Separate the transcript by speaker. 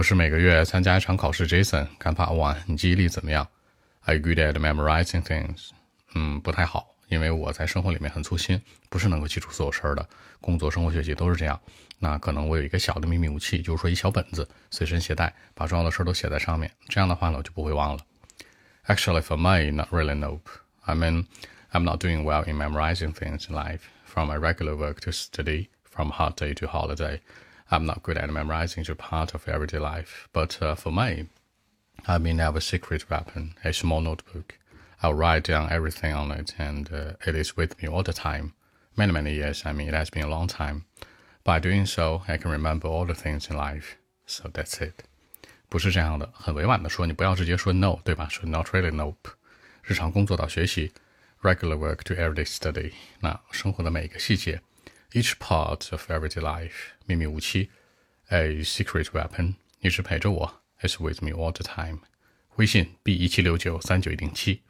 Speaker 1: 不是每个月参加一场考试，Jason，看法 one，你记忆力怎么样？Are you good at memorizing things？嗯，不太好，因为我在生活里面很粗心，不是能够记住所有事儿的。工作、生活、学习都是这样。那可能我有一个小的秘密武器，就是说一小本子随身携带，把重要的事儿都写在上面。这样的话呢，我就不会忘了。Actually, for me, not really. Nope. I mean, I'm not doing well in memorizing things in life. From my regular work to study, from hot day to holiday. I'm not good at memorizing just part of everyday life, but uh, for me, I may have a secret weapon, a small notebook. I'll write down everything on it, and uh, it is with me all the time. Many, many years, I mean, it has been a long time. By doing so, I can remember all the things in life. So that's it. 不是这样的，很委婉的说，你不要直接说 no，对吧？说 not really nope。日常工作到学习，regular work to everyday study。那生活的每一个细节 each part of everyday life，秘密武器，a secret weapon，一直陪着我，is with me all the time。微信 b 一七六九三九一零七。